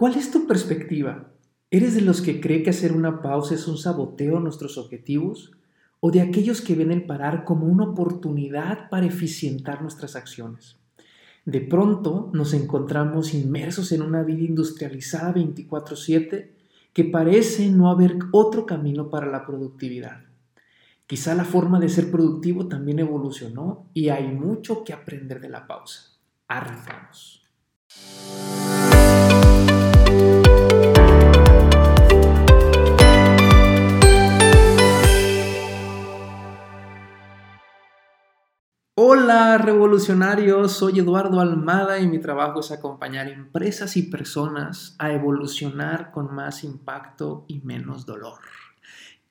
¿Cuál es tu perspectiva? ¿Eres de los que cree que hacer una pausa es un saboteo a nuestros objetivos? ¿O de aquellos que ven el parar como una oportunidad para eficientar nuestras acciones? De pronto nos encontramos inmersos en una vida industrializada 24/7 que parece no haber otro camino para la productividad. Quizá la forma de ser productivo también evolucionó y hay mucho que aprender de la pausa. Arrancamos. Hola revolucionarios, soy Eduardo Almada y mi trabajo es acompañar empresas y personas a evolucionar con más impacto y menos dolor.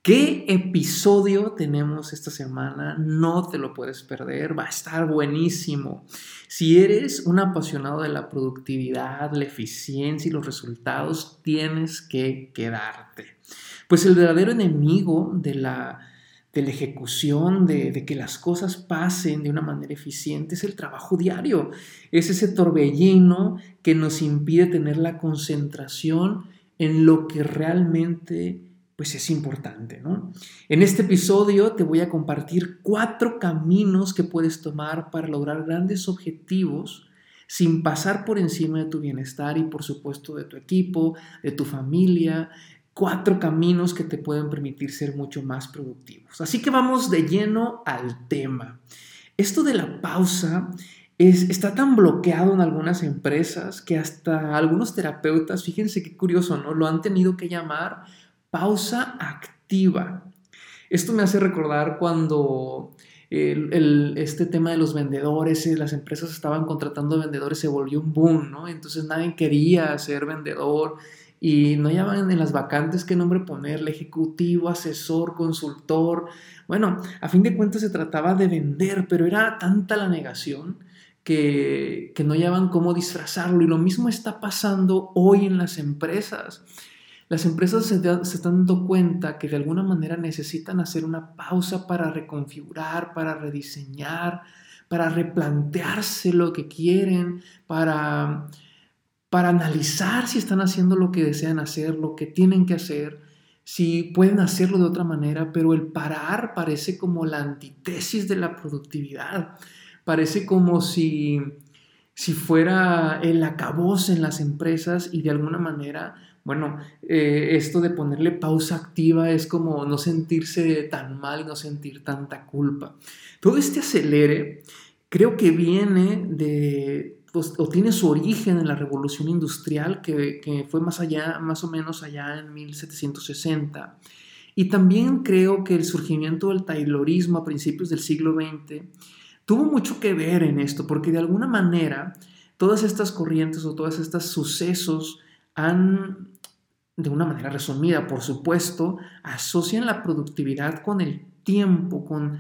¿Qué episodio tenemos esta semana? No te lo puedes perder, va a estar buenísimo. Si eres un apasionado de la productividad, la eficiencia y los resultados, tienes que quedarte. Pues el verdadero enemigo de la de la ejecución, de, que las cosas pasen de una manera eficiente, es el trabajo diario. Es ese torbellino que nos impide tener la concentración en lo que realmente pues es importante, ¿no? En este episodio te voy a compartir cuatro caminos que puedes tomar para lograr grandes objetivos sin pasar por encima de tu bienestar y por supuesto de tu equipo, de tu familia, cuatro caminos que te pueden permitir ser mucho más productivos. Así que vamos de lleno al tema. Esto de la pausa es, está tan bloqueado en algunas empresas que hasta algunos terapeutas, fíjense qué curioso, ¿no? Lo han tenido que llamar pausa activa. Esto me hace recordar cuando este tema de los vendedores, eh, las empresas estaban contratando vendedores, se volvió un boom, ¿no? Entonces nadie quería ser vendedor y no llaman en las vacantes qué nombre ponerle, ejecutivo, asesor, consultor. Bueno, a fin de cuentas se trataba de vender, pero era tanta la negación que, que no hallaban cómo disfrazarlo. Y lo mismo está pasando hoy en las empresas. Las empresas se, se, están dando cuenta que de alguna manera necesitan hacer una pausa para reconfigurar, para rediseñar, para replantearse lo que quieren, para para analizar si están haciendo lo que desean hacer, lo que tienen que hacer, si pueden hacerlo de otra manera, pero el parar parece como la antítesis de la productividad, parece como si, si fuera el acabose en las empresas y de alguna manera, bueno, eh, esto de ponerle pausa activa es como no sentirse tan mal, no sentir tanta culpa. Todo este acelere creo que viene de pues, o tiene su origen en la revolución industrial que, fue más allá, más o menos allá en 1760. Y también creo que el surgimiento del taylorismo a principios del siglo XX tuvo mucho que ver en esto, porque de alguna manera todas estas corrientes o todos estos sucesos han, de una manera resumida, por supuesto, asocian la productividad con el tiempo, con,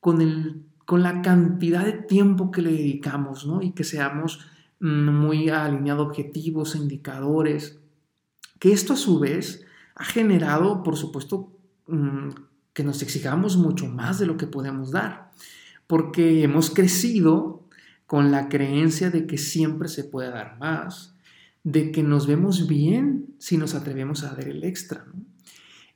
con el con la cantidad de tiempo que le dedicamos, ¿no? Y que seamos mm, muy alineados objetivos, indicadores, que esto a su vez ha generado, por supuesto, mm, que nos exijamos mucho más de lo que podemos dar, porque hemos crecido con la creencia de que siempre se puede dar más, de que nos vemos bien si nos atrevemos a dar el extra. ¿no?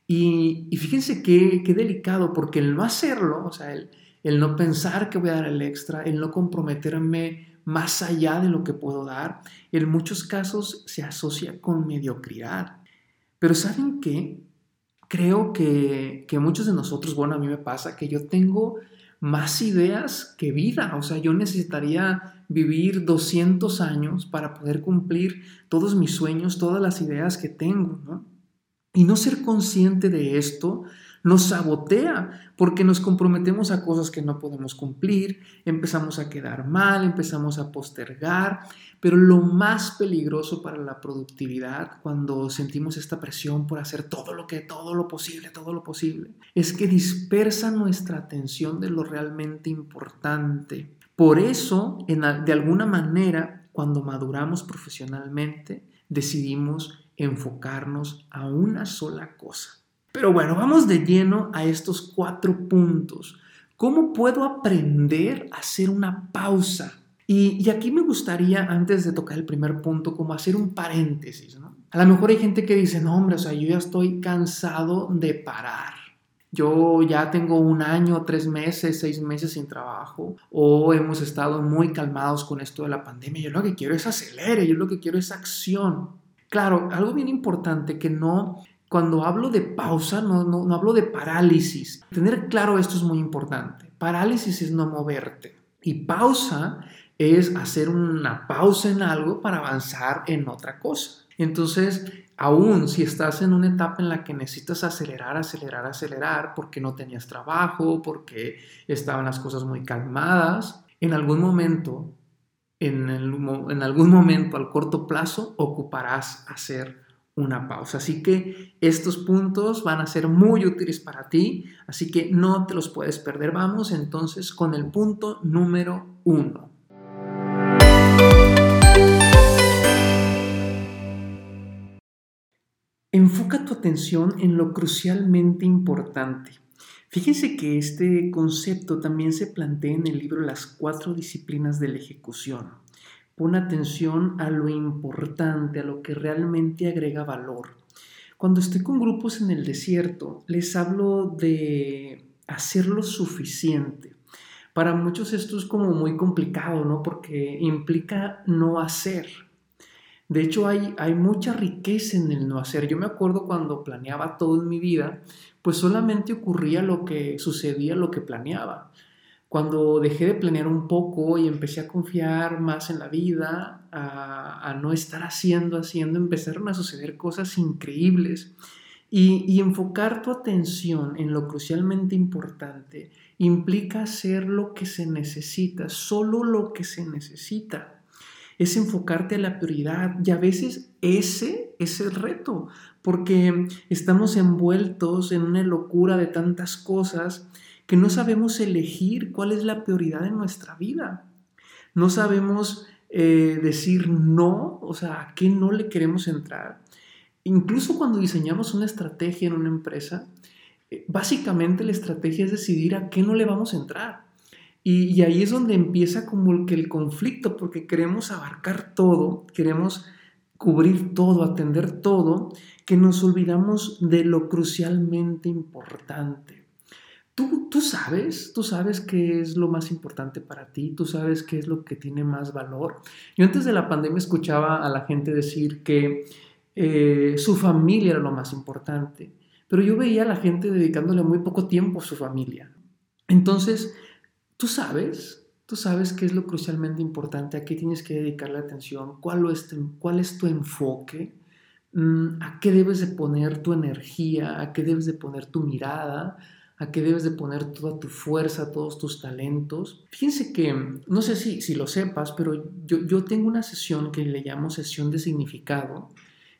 Y, y, fíjense qué, qué, delicado, porque el no hacerlo, o sea, el, el no pensar que voy a dar el extra, el no comprometerme más allá de lo que puedo dar, en muchos casos se asocia con mediocridad. Pero ¿saben qué? Creo que, que muchos de nosotros, bueno, a mí me pasa que yo tengo más ideas que vida, o sea, yo necesitaría vivir 200 años para poder cumplir todos mis sueños, todas las ideas que tengo, ¿no? Y no ser consciente de esto nos sabotea porque nos comprometemos a cosas que no podemos cumplir, empezamos a quedar mal, empezamos a postergar, pero lo más peligroso para la productividad cuando sentimos esta presión por hacer todo lo que, todo lo posible, todo lo posible, es que dispersa nuestra atención de lo realmente importante. Por eso, de alguna manera, cuando maduramos profesionalmente, decidimos enfocarnos a una sola cosa. Pero bueno, vamos de lleno a estos cuatro puntos. ¿Cómo puedo aprender a hacer una pausa? Y, aquí me gustaría, antes de tocar el primer punto, como hacer un paréntesis, ¿no? A lo mejor hay gente que dice, no, hombre, o sea, yo ya estoy cansado de parar. Yo ya tengo un año, tres meses, seis meses sin trabajo, o hemos estado muy calmados con esto de la pandemia. Yo lo que quiero es acelere, yo lo que quiero es acción. Claro, algo bien importante que no, cuando hablo de pausa, no, hablo de parálisis. Tener claro esto es muy importante. Parálisis es no moverte. Y pausa es hacer una pausa en algo para avanzar en otra cosa. Entonces, aún si estás en una etapa en la que necesitas acelerar, acelerar, acelerar, porque no tenías trabajo, porque estaban las cosas muy calmadas, en algún momento, en, en algún momento al corto plazo, ocuparás hacer una pausa. Así que estos puntos van a ser muy útiles para ti, así que no te los puedes perder. Vamos entonces con el punto número uno. Enfoca tu atención en lo crucialmente importante. Fíjense que este concepto también se plantea en el libro Las cuatro disciplinas de la ejecución. Pon atención a lo importante, a lo que realmente agrega valor. Cuando estoy con grupos en el desierto, les hablo de hacer lo suficiente. Para muchos esto es como muy complicado, ¿no? Porque implica no hacer. De hecho, hay, hay mucha riqueza en el no hacer. Yo me acuerdo cuando planeaba todo en mi vida, pues solamente ocurría lo que sucedía, lo que planeaba. Cuando dejé de planear un poco y empecé a confiar más en la vida, a, no estar haciendo, haciendo, empezaron a suceder cosas increíbles. Y, y, enfocar tu atención en lo crucialmente importante implica hacer lo que se necesita, solo lo que se necesita es enfocarte a la prioridad y a veces ese es el reto, porque estamos envueltos en una locura de tantas cosas que no sabemos elegir cuál es la prioridad en nuestra vida. No sabemos eh, decir no, o sea, a qué no le queremos entrar. Incluso cuando diseñamos una estrategia en una empresa, eh, básicamente la estrategia es decidir a qué no le vamos a entrar. Y, ahí es donde empieza como el, que el conflicto, porque queremos abarcar todo, queremos cubrir todo, atender todo, que nos olvidamos de lo crucialmente importante. Tú, tú sabes, tú sabes qué es lo más importante para ti, tú sabes qué es lo que tiene más valor. Yo antes de la pandemia escuchaba a la gente decir que eh, su familia era lo más importante, pero yo veía a la gente dedicándole muy poco tiempo a su familia. Entonces, Tú sabes, tú sabes qué es lo crucialmente importante, a qué tienes que dedicar la atención, cuál es tu, enfoque, mm, a qué debes de poner tu energía, a qué debes de poner tu mirada, a qué debes de poner toda tu fuerza, todos tus talentos. Fíjense que, no sé si, si lo sepas, pero yo, yo tengo una sesión que le llamo sesión de significado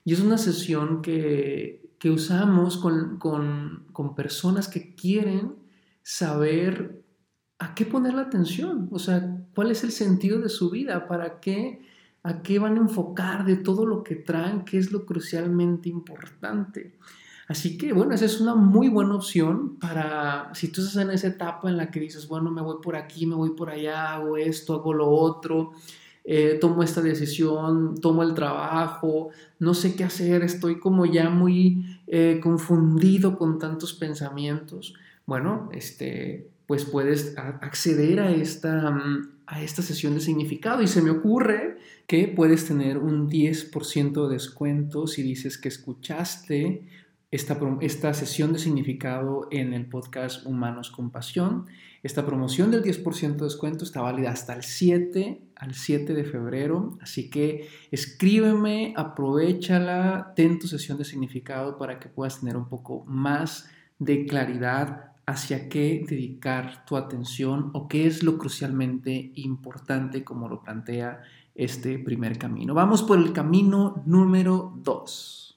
y es una sesión que, que usamos con, con, con personas que quieren saber ¿a qué poner la atención? O sea, ¿cuál es el sentido de su vida? ¿Para qué? ¿A qué van a enfocar de todo lo que traen? ¿Qué es lo crucialmente importante? Así que, bueno, esa es una muy buena opción para, si tú estás en esa etapa en la que dices, bueno, me voy por aquí, me voy por allá, hago esto, hago lo otro, eh, tomo esta decisión, tomo el trabajo, no sé qué hacer, estoy como ya muy eh, confundido con tantos pensamientos. Bueno, este, pues puedes acceder a esta, mm, a esta sesión de significado. Y se me ocurre que puedes tener un 10% de descuento si dices que escuchaste esta, esta sesión de significado en el podcast Humanos con Pasión. Esta promoción del 10% de descuento está válida hasta el 7, al 7 de febrero. Así que escríbeme, aprovechala, ten tu sesión de significado para que puedas tener un poco más de claridad hacia qué dedicar tu atención o qué es lo crucialmente importante como lo plantea este primer camino. Vamos por el camino número 2.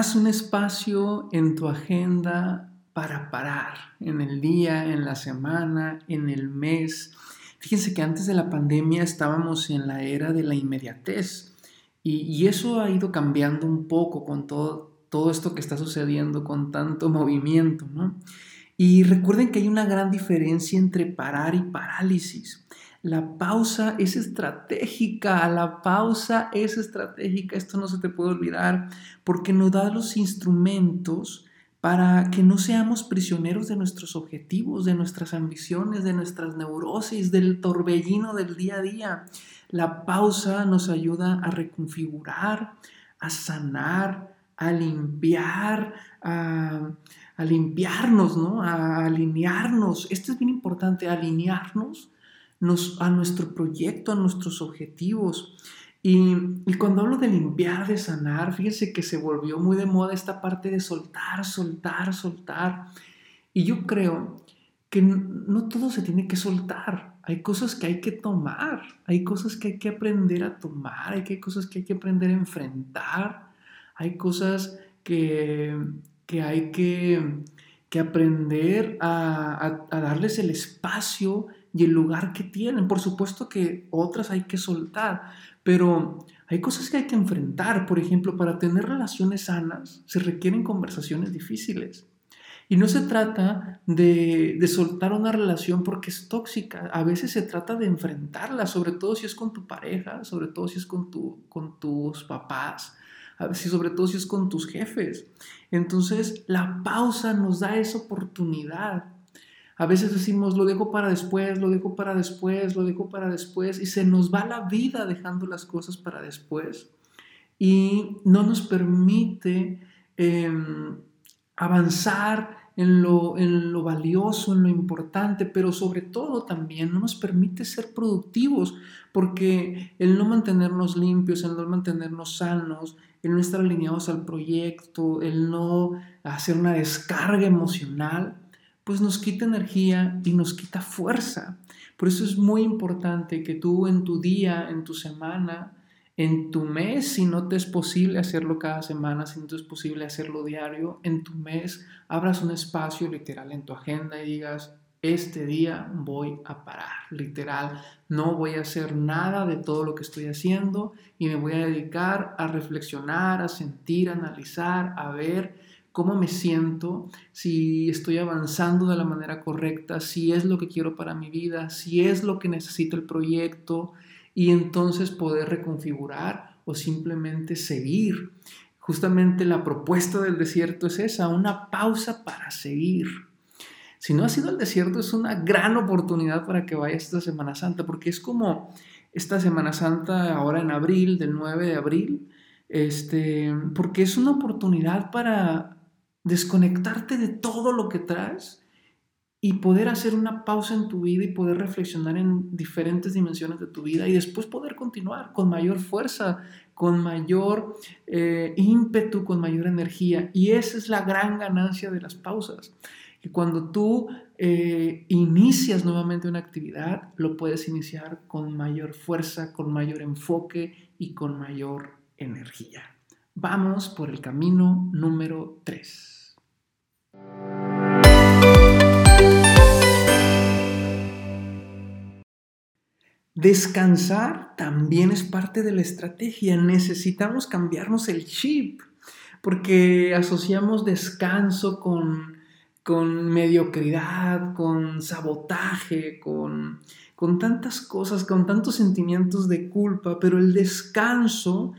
Haz un espacio en tu agenda para parar en el día, en la semana, en el mes. Fíjense que antes de la pandemia estábamos en la era de la inmediatez y, eso ha ido cambiando un poco con todo, todo esto que está sucediendo, con tanto movimiento, ¿no? Y recuerden que hay una gran diferencia entre parar y parálisis. La pausa es estratégica, la pausa es estratégica, esto no se te puede olvidar, porque nos da los instrumentos para que no seamos prisioneros de nuestros objetivos, de nuestras ambiciones, de nuestras neurosis, del torbellino del día a día. La pausa nos ayuda a reconfigurar, a sanar, a limpiar, a, limpiarnos, ¿no? a alinearnos. Esto es bien importante, alinearnos a nuestro proyecto, a nuestros objetivos. Y, cuando hablo de limpiar, de sanar, fíjense que se volvió muy de moda esta parte de soltar, soltar, soltar. Y yo creo que no todo se tiene que soltar. Hay cosas que hay que tomar, hay cosas que hay que aprender a tomar, hay cosas que hay que aprender a enfrentar, hay cosas que, que hay que, que aprender a, a darles el espacio y el lugar que tienen. Por supuesto que otras hay que soltar, pero hay cosas que hay que enfrentar. Por ejemplo, para tener relaciones sanas se requieren conversaciones difíciles. Y no se trata de, de, soltar una relación porque es tóxica. A veces se trata de enfrentarla, sobre todo si es con tu pareja, sobre todo si es con, tu, con tus papás, a veces, sobre todo si es con tus jefes. Entonces, la pausa nos da esa oportunidad a veces decimos, lo dejo para después, lo dejo para después, lo dejo para después, y se nos va la vida dejando las cosas para después. Y no nos permite em, avanzar en lo, en lo valioso, en lo importante, pero sobre todo también no nos permite ser productivos, porque el no mantenernos limpios, el no mantenernos sanos, el no estar alineados al proyecto, el no hacer una descarga emocional, pues nos quita energía y nos quita fuerza. Por eso es muy importante que tú en tu día, en tu semana, en tu mes, si no te es posible hacerlo cada semana, si no te es posible hacerlo diario, en tu mes abras un espacio literal en tu agenda y digas, este día voy a parar, literal, no voy a hacer nada de todo lo que estoy haciendo y me voy a dedicar a reflexionar, a sentir, a analizar, a ver cómo me siento, si estoy avanzando de la manera correcta, si es lo que quiero para mi vida, si es lo que necesito el proyecto y entonces poder reconfigurar o simplemente seguir. Justamente la propuesta del desierto es esa, una pausa para seguir. Si no has ido al desierto es una gran oportunidad para que vayas esta Semana Santa, porque es como esta Semana Santa ahora en abril, del 9 de abril, este, porque es una oportunidad para desconectarte de todo lo que traes y poder hacer una pausa en tu vida y poder reflexionar en diferentes dimensiones de tu vida y después poder continuar con mayor fuerza, con mayor eh, ímpetu, con mayor energía. Y esa es la gran ganancia de las pausas. Que cuando tú eh, inicias nuevamente una actividad, lo puedes iniciar con mayor fuerza, con mayor enfoque y con mayor energía. Vamos por el camino número 3. Descansar también es parte de la estrategia. Necesitamos cambiarnos el chip porque asociamos descanso con, con mediocridad, con sabotaje, con, con tantas cosas, con tantos sentimientos de culpa, pero el descanso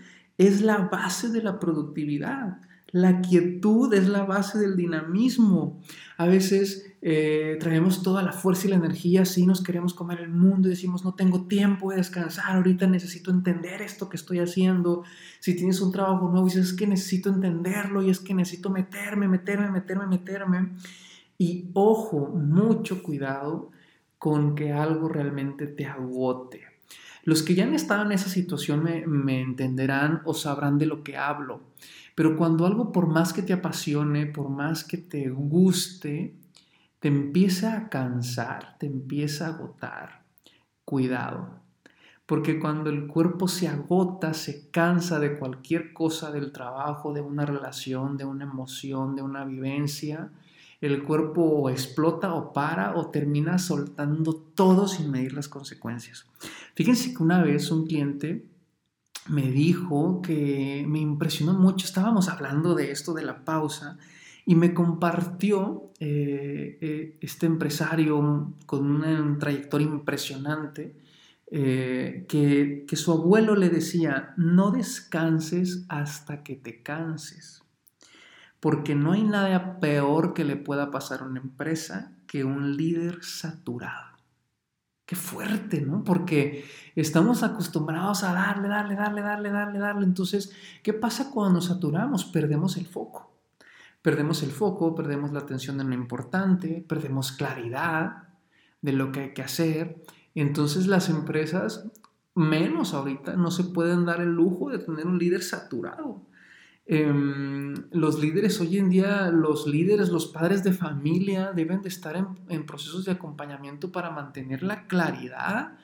es la base de la productividad. La quietud es la base del dinamismo. A veces eh, traemos toda la fuerza y la energía, si nos queremos comer el mundo y decimos, no tengo tiempo de descansar, ahorita necesito entender esto que estoy haciendo. Si tienes un trabajo nuevo, dices, es que necesito entenderlo y es que necesito meterme, meterme, meterme, meterme. Y ojo, mucho cuidado con que algo realmente te agote. Los que ya han estado en esa situación me, entenderán o sabrán de lo que hablo. Pero cuando algo por más que te apasione, por más que te guste, te empieza a cansar, te empieza a agotar, cuidado. Porque cuando el cuerpo se agota, se cansa de cualquier cosa del trabajo, de una relación, de una emoción, de una vivencia, el cuerpo explota o para o termina soltando todo sin medir las consecuencias. Fíjense que una vez un cliente me dijo que me impresionó mucho, estábamos hablando de esto de la pausa, y me compartió eh, eh, este empresario con una trayectoria impresionante, eh, que, que su abuelo le decía, no descanses hasta que te canses, porque no hay nada peor que le pueda pasar a una empresa que un líder saturado. Qué fuerte, ¿no? Porque estamos acostumbrados a darle, darle, darle, darle, darle, darle. Entonces, ¿qué pasa cuando nos saturamos? Perdemos el foco. Perdemos el foco, perdemos la atención en lo importante, perdemos claridad de lo que hay que hacer. Entonces las empresas, menos ahorita, no se pueden dar el lujo de tener un líder saturado. Em, los líderes hoy en día, los líderes, los padres de familia deben de estar en, procesos de acompañamiento para mantener la claridad,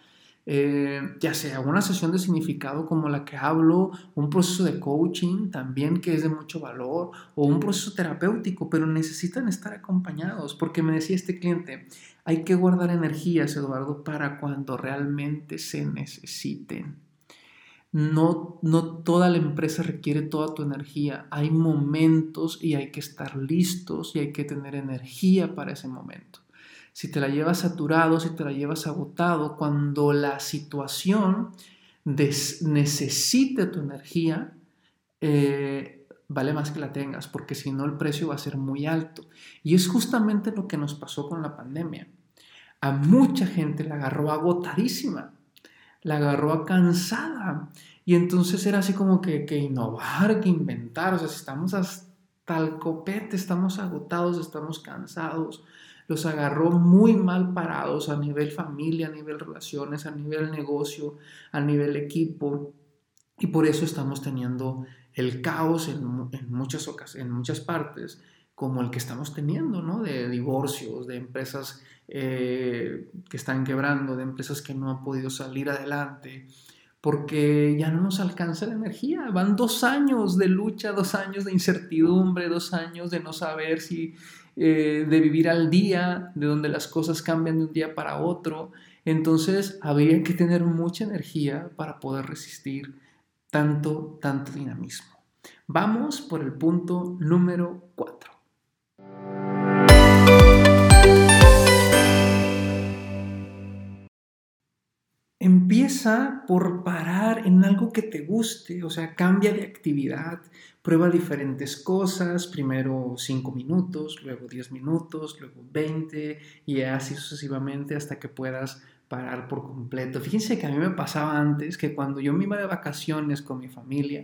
eh, ya sea una sesión de significado como la que hablo, un proceso de coaching también que es de mucho valor, o un proceso terapéutico, pero necesitan estar acompañados, porque me decía este cliente, hay que guardar energías, Eduardo, para cuando realmente se necesiten. No, no toda la empresa requiere toda tu energía. Hay momentos y hay que estar listos y hay que tener energía para ese momento. Si te la llevas saturado, si te la llevas agotado, cuando la situación necesite tu energía, eh, vale más que la tengas, porque si no el precio va a ser muy alto. Y es justamente lo que nos pasó con la pandemia. A mucha gente la agarró agotadísima la agarró cansada. Y entonces era así como que, que innovar, que inventar. O sea, si estamos hasta el copete, estamos agotados, estamos cansados. Los agarró muy mal parados a nivel familia, a nivel relaciones, a nivel negocio, a nivel equipo. Y por eso estamos teniendo el caos en, en muchas en muchas partes, como el que estamos teniendo, ¿no? De divorcios, de empresas eh, que están quebrando, de empresas que no han podido salir adelante, porque ya no nos alcanza la energía. Van dos años de lucha, dos años de incertidumbre, dos años de no saber si, eh, de vivir al día, de donde las cosas cambian de un día para otro. Entonces habría que tener mucha energía para poder resistir tanto, tanto dinamismo. Vamos por el punto número 4. Empieza por parar en algo que te guste, o sea, cambia de actividad, prueba diferentes cosas, primero 5 minutos, luego 10 minutos, luego 20 y así sucesivamente hasta que puedas parar por completo. Fíjense que a mí me pasaba antes que cuando yo me iba de vacaciones con mi familia,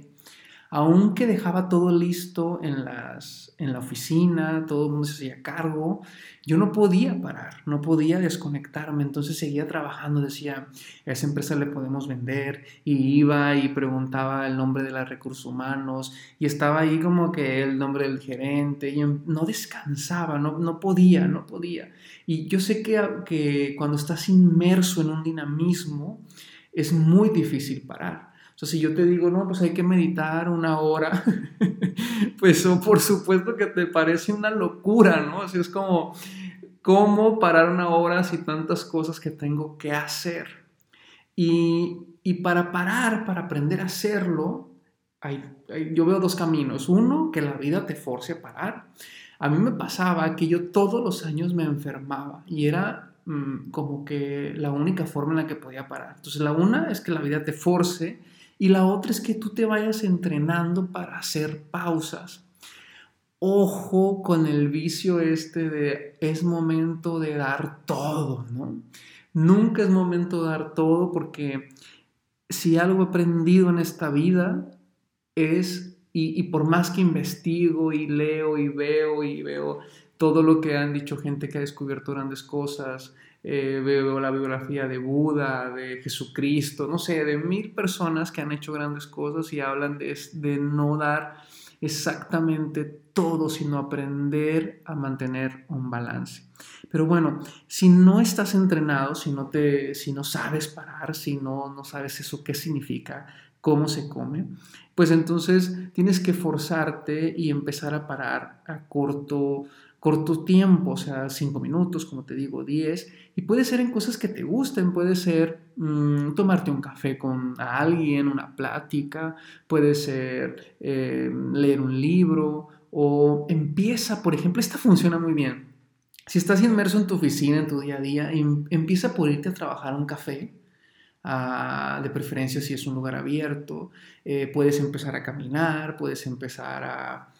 aunque dejaba todo listo en, la oficina, todo el mundo se hacía cargo, yo no podía parar, no podía desconectarme, entonces seguía trabajando, decía, a esa empresa le podemos vender, y iba y preguntaba el nombre de los recursos humanos, y estaba ahí como que el nombre del gerente, y no descansaba, no, no podía, no podía. Y yo sé que, que cuando estás inmerso en un dinamismo, es muy difícil parar. O sea, si yo te digo, no, pues hay que meditar una hora, pues eso por supuesto que te parece una locura, ¿no? Así es como, ¿cómo parar una hora si tantas cosas que tengo que hacer? Y, y para parar, para aprender a hacerlo, hay, yo veo dos caminos. Uno, que la vida te force a parar. A mí me pasaba que yo todos los años me enfermaba y era mm, como que la única forma en la que podía parar. Entonces, la una es que la vida te force y la otra es que tú te vayas entrenando para hacer pausas. Ojo con el vicio este de es momento de dar todo, ¿no? Nunca es momento de dar todo porque si algo he aprendido en esta vida es, y, y por más que investigo y leo y veo y veo todo lo que han dicho gente que ha descubierto grandes cosas, eh, veo la biografía de Buda, de Jesucristo, no sé, de mil personas que han hecho grandes cosas y hablan de, de no dar exactamente todo, sino aprender a mantener un balance. Pero bueno, si no estás entrenado, si no, te, si no sabes parar, si no, no sabes eso qué significa, cómo se come, pues entonces tienes que forzarte y empezar a parar a corto, corto tiempo, o sea, cinco minutos, como te digo, diez, y puede ser en cosas que te gusten, puede ser mm, tomarte un café con alguien, una plática, puede ser eh, leer un libro o empieza, por ejemplo, esta funciona muy bien. Si estás inmerso en tu oficina, en tu día a día, em, empieza por irte a trabajar a un café, de preferencia si es un lugar abierto, eh, puedes empezar a caminar, puedes empezar a,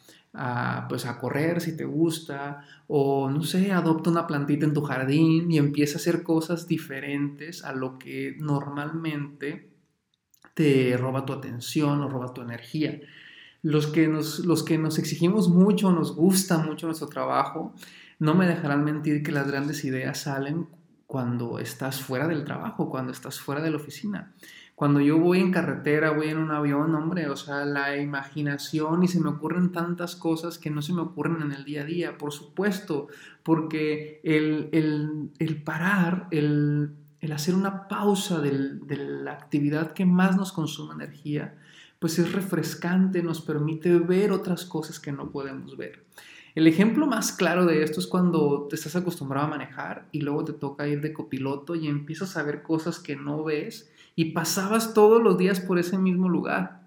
pues a correr si te gusta, o no sé, adopta una plantita en tu jardín y empieza a hacer cosas diferentes a lo que normalmente te roba tu atención o roba tu energía los que nos, los que nos exigimos mucho, nos gusta mucho nuestro trabajo, no me dejarán mentir que las grandes ideas salen cuando estás fuera del trabajo, cuando estás fuera de la oficina. Cuando yo voy en carretera, voy en un avión, hombre, o sea, la imaginación y se me ocurren tantas cosas que no se me ocurren en el día a día, por supuesto, porque el, el, parar, el, el, hacer una pausa de la actividad que más nos consume energía, pues es refrescante, nos permite ver otras cosas que no podemos ver. El ejemplo más claro de esto es cuando te estás acostumbrado a manejar y luego te toca ir de copiloto y empiezas a ver cosas que no ves y pasabas todos los días por ese mismo lugar.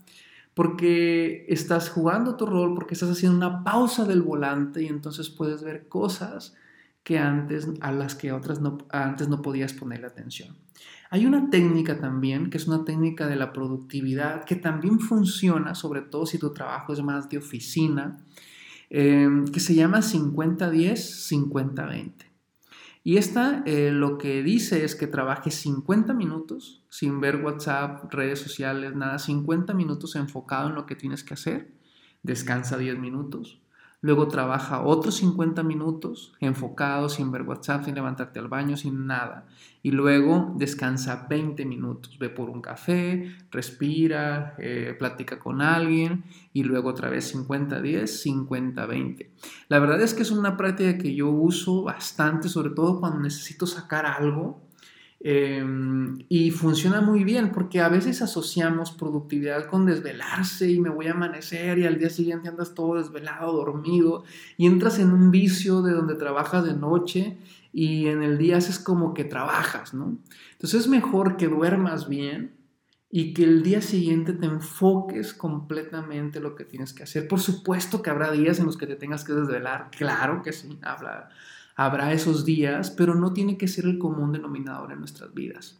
Porque estás jugando tu rol, porque estás haciendo una pausa del volante y entonces puedes ver cosas que antes a las que otras no, antes no podías ponerle atención. Hay una técnica también, que es una técnica de la productividad, que también funciona, sobre todo si tu trabajo es más de oficina, em, que se llama 50-10, 50-20. Y esta eh, lo que dice es que trabajes 50 minutos sin ver WhatsApp, redes sociales, nada, 50 minutos enfocado en lo que tienes que hacer, descansa 10 minutos, Luego trabaja otros 50 minutos enfocado, sin ver WhatsApp, sin levantarte al baño, sin nada. Y luego descansa 20 minutos. Ve por un café, respira, eh, platica con alguien y luego otra vez 50-10, 50-20. La verdad es que es una práctica que yo uso bastante, sobre todo cuando necesito sacar algo Em, y funciona muy bien porque a veces asociamos productividad con desvelarse y me voy a amanecer y al día siguiente andas todo desvelado, dormido y entras en un vicio de donde trabajas de noche y en el día haces como que trabajas, ¿no? Entonces es mejor que duermas bien y que el día siguiente te enfoques completamente lo que tienes que hacer. Por supuesto que habrá días en los que te tengas que desvelar, claro que sí, habla Habrá esos días, pero no tiene que ser el común denominador en nuestras vidas.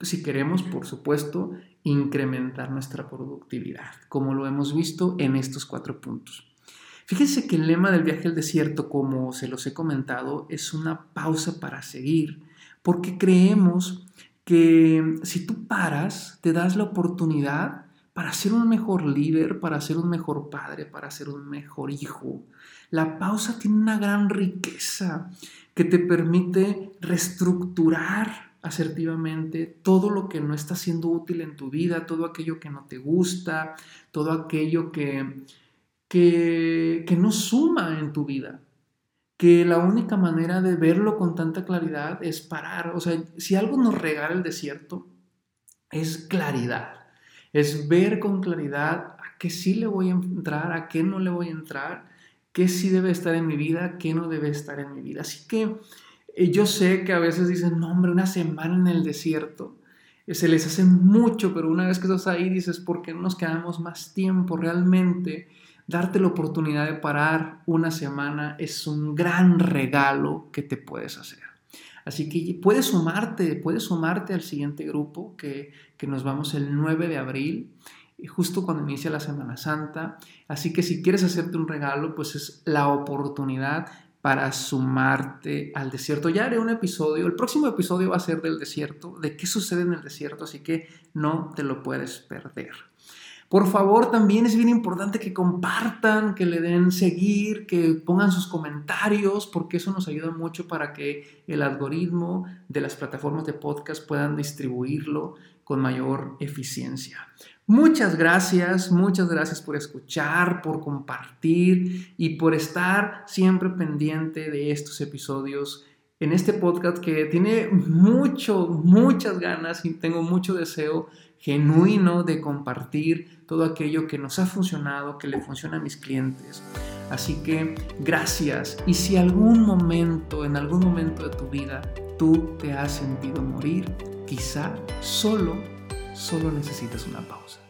Si queremos, por supuesto, incrementar nuestra productividad, como lo hemos visto en estos cuatro puntos. Fíjense que el lema del viaje al desierto, como se los he comentado, es una pausa para seguir, porque creemos que si tú paras, te das la oportunidad para ser un mejor líder, para ser un mejor padre, para ser un mejor hijo. La pausa tiene una gran riqueza que te permite reestructurar asertivamente todo lo que no está siendo útil en tu vida, todo aquello que no te gusta, todo aquello que, que, no suma en tu vida que la única manera de verlo con tanta claridad es parar. O sea, si algo nos regala el desierto, es claridad es ver con claridad a qué sí le voy a entrar, a qué no le voy a entrar, qué sí debe estar en mi vida, qué no debe estar en mi vida. Así que eh, yo sé que a veces dicen, no hombre, una semana en el desierto. Eh, se les hace mucho, pero una vez que estás ahí dices, ¿por qué no nos quedamos más tiempo? Realmente, darte la oportunidad de parar una semana es un gran regalo que te puedes hacer. Así que puedes sumarte, puedes sumarte al siguiente grupo que, que nos vamos el 9 de abril justo cuando inicia la Semana Santa. Así que si quieres hacerte un regalo, pues es la oportunidad para sumarte al desierto. Ya haré un episodio, el próximo episodio va a ser del desierto, de qué sucede en el desierto, así que no te lo puedes perder. Por favor, también es bien importante que compartan, que le den seguir, que pongan sus comentarios, porque eso nos ayuda mucho para que el algoritmo de las plataformas de podcast puedan distribuirlo con mayor eficiencia. Muchas gracias, muchas gracias por escuchar, por compartir y por estar siempre pendiente de estos episodios en este podcast que tiene mucho, muchas ganas y tengo mucho deseo genuino de compartir todo aquello que nos ha funcionado, que le funciona a mis clientes. Así que gracias. Y si algún momento, en algún momento de tu vida, tú te has sentido morir, quizá solo, solo necesitas una pausa.